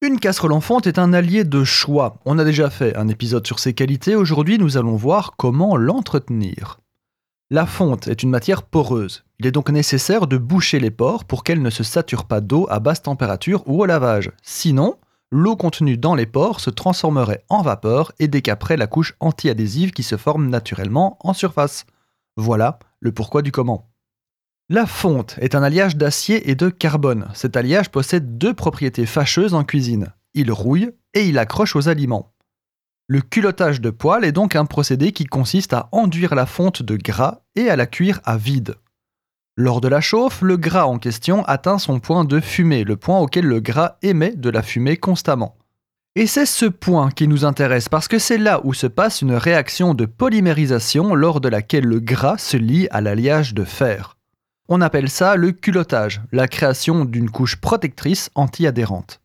Une casserole en fonte est un allié de choix. On a déjà fait un épisode sur ses qualités, aujourd'hui nous allons voir comment l'entretenir. La fonte est une matière poreuse. Il est donc nécessaire de boucher les pores pour qu'elle ne se sature pas d'eau à basse température ou au lavage. Sinon, l'eau contenue dans les pores se transformerait en vapeur et décaperait la couche antiadhésive qui se forme naturellement en surface. Voilà le pourquoi du comment. La fonte est un alliage d'acier et de carbone. Cet alliage possède deux propriétés fâcheuses en cuisine. Il rouille et il accroche aux aliments. Le culottage de poêle est donc un procédé qui consiste à enduire la fonte de gras et à la cuire à vide. Lors de la chauffe, le gras en question atteint son point de fumée, le point auquel le gras émet de la fumée constamment. Et c'est ce point qui nous intéresse parce que c'est là où se passe une réaction de polymérisation lors de laquelle le gras se lie à l'alliage de fer. On appelle ça le culottage, la création d'une couche protectrice anti-adhérente.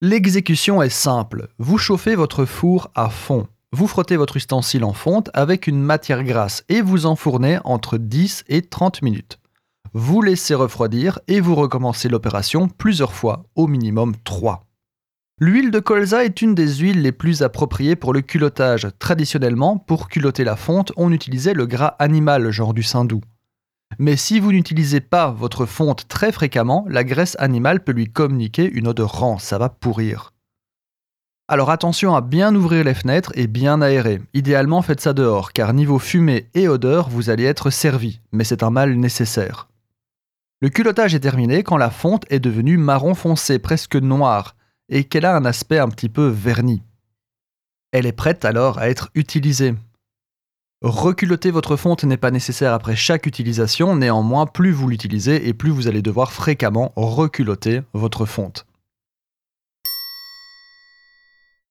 L'exécution est simple. Vous chauffez votre four à fond. Vous frottez votre ustensile en fonte avec une matière grasse et vous enfournez entre 10 et 30 minutes. Vous laissez refroidir et vous recommencez l'opération plusieurs fois, au minimum 3. L'huile de colza est une des huiles les plus appropriées pour le culottage. Traditionnellement, pour culotter la fonte, on utilisait le gras animal, genre du saindoux. Mais si vous n'utilisez pas votre fonte très fréquemment, la graisse animale peut lui communiquer une odeur rance, ça va pourrir. Alors attention à bien ouvrir les fenêtres et bien aérer. Idéalement faites ça dehors, car niveau fumée et odeur, vous allez être servi, mais c'est un mal nécessaire. Le culottage est terminé quand la fonte est devenue marron foncé, presque noire, et qu'elle a un aspect un petit peu verni. Elle est prête alors à être utilisée. Reculoter votre fonte n'est pas nécessaire après chaque utilisation, néanmoins plus vous l'utilisez et plus vous allez devoir fréquemment reculoter votre fonte.